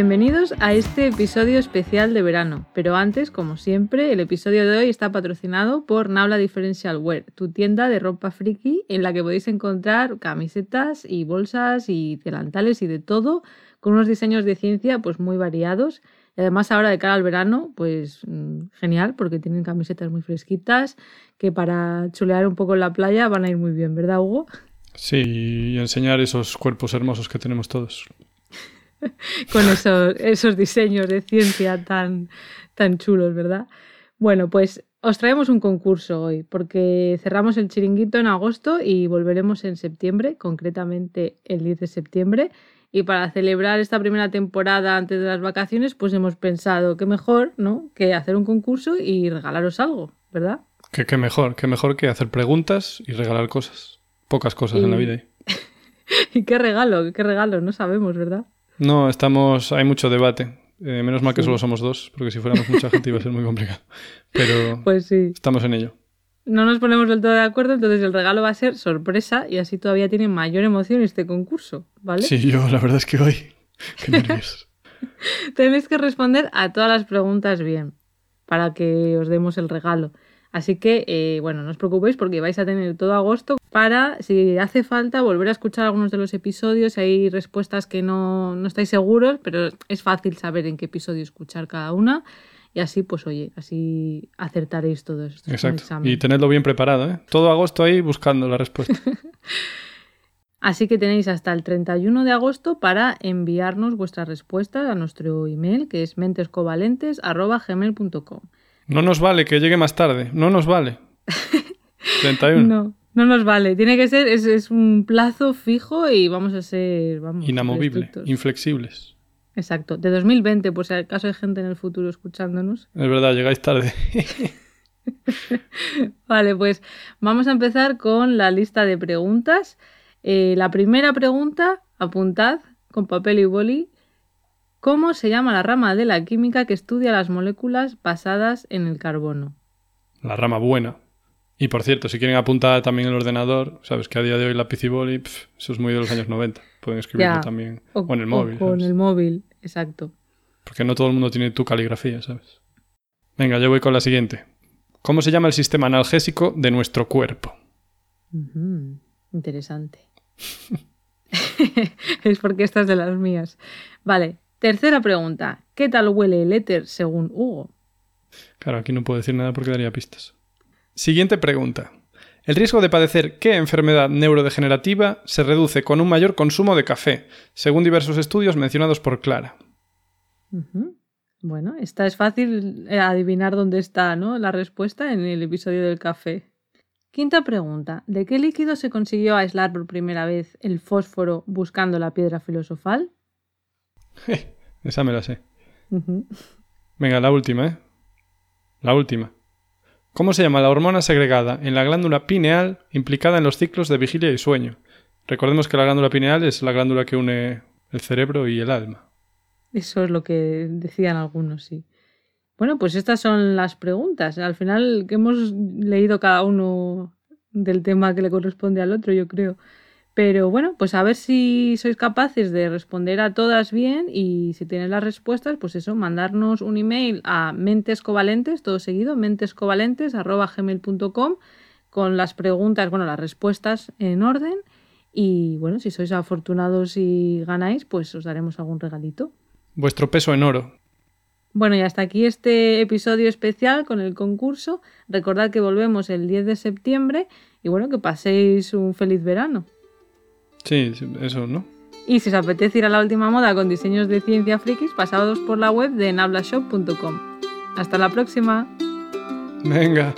Bienvenidos a este episodio especial de verano, pero antes, como siempre, el episodio de hoy está patrocinado por Naula Differential Wear, tu tienda de ropa friki en la que podéis encontrar camisetas y bolsas y delantales y de todo, con unos diseños de ciencia pues muy variados. Y además ahora de cara al verano, pues mm, genial, porque tienen camisetas muy fresquitas que para chulear un poco en la playa van a ir muy bien, ¿verdad, Hugo? Sí, y enseñar esos cuerpos hermosos que tenemos todos. con esos, esos diseños de ciencia tan, tan chulos, ¿verdad? Bueno, pues os traemos un concurso hoy, porque cerramos el chiringuito en agosto y volveremos en septiembre, concretamente el 10 de septiembre. Y para celebrar esta primera temporada antes de las vacaciones, pues hemos pensado que mejor, ¿no? Que hacer un concurso y regalaros algo, ¿verdad? Que, qué mejor, qué mejor que hacer preguntas y regalar cosas. Pocas cosas en la vida. ¿Y qué regalo? ¿Qué regalo? No sabemos, ¿verdad? No, estamos. Hay mucho debate. Eh, menos mal que solo somos dos, porque si fuéramos mucha gente iba a ser muy complicado. Pero pues sí. estamos en ello. No nos ponemos del todo de acuerdo, entonces el regalo va a ser sorpresa y así todavía tiene mayor emoción este concurso, ¿vale? Sí, yo la verdad es que hoy. Qué nervios. Tenéis que responder a todas las preguntas bien para que os demos el regalo. Así que, eh, bueno, no os preocupéis porque vais a tener todo agosto para, si hace falta, volver a escuchar algunos de los episodios. hay respuestas que no, no estáis seguros, pero es fácil saber en qué episodio escuchar cada una. Y así, pues oye, así acertaréis todo esto. Exacto. Y tenedlo bien preparado, ¿eh? Todo agosto ahí buscando la respuesta. Así que tenéis hasta el 31 de agosto para enviarnos vuestras respuestas a nuestro email, que es mentescovalentes.gmail.com. No nos vale que llegue más tarde, no nos vale. 31. no, no nos vale. Tiene que ser, es, un plazo fijo y vamos a ser, vamos, Inamovible, inflexibles. Exacto, de 2020, por si acaso hay gente en el futuro escuchándonos. Es verdad, llegáis tarde. vale, pues vamos a empezar con la lista de preguntas. Eh, la primera pregunta, apuntad con papel y boli, ¿Cómo se llama la rama de la química que estudia las moléculas basadas en el carbono? La rama buena. Y por cierto, si quieren apuntar también el ordenador, sabes que a día de hoy la y boli, eso es muy de los años 90. Pueden escribirlo también. O, en el móvil. O con el móvil, exacto. Porque no todo el mundo tiene tu caligrafía, ¿sabes? Venga, yo voy con la siguiente. ¿Cómo se llama el sistema analgésico de nuestro cuerpo? Interesante. es porque esta es de las mías. Vale, Tercera pregunta. ¿Qué tal huele el éter según Hugo? Claro, aquí no puedo decir nada porque daría pistas. Siguiente pregunta. El riesgo de padecer qué enfermedad neurodegenerativa se reduce con un mayor consumo de café, según diversos estudios mencionados por Clara. Bueno, esta es fácil eh, adivinar dónde está ¿no? la respuesta en el episodio del café. Quinta pregunta. ¿De qué líquido se consiguió aislar por primera vez el fósforo buscando la piedra filosofal? Esa me la sé. Venga, la última, ¿eh? La última. ¿Cómo se llama la hormona segregada en la glándula pineal implicada en los ciclos de vigilia y sueño? Recordemos que la glándula pineal es la glándula que une el cerebro y el alma. Eso es lo que decían algunos, sí. Bueno, pues estas son las preguntas. Al final que hemos leído cada uno del tema que le corresponde al otro, yo creo. Pero bueno, pues a ver si sois capaces de responder a todas bien y si tenéis las respuestas, pues eso, mandarnos un email a mentescovalentes, todo seguido, mentescovalentes.gmail.com con las preguntas, bueno, las respuestas en orden. Y bueno, si sois afortunados y ganáis, pues os daremos algún regalito. Vuestro peso en oro. Bueno, y hasta aquí este episodio especial con el concurso. Recordad que volvemos el 10 de septiembre y bueno, que paséis un feliz verano. Sí, eso, ¿no? Y si os apetece ir a la última moda con diseños de ciencia frikis, pasados por la web de nablashop.com. Hasta la próxima. Venga.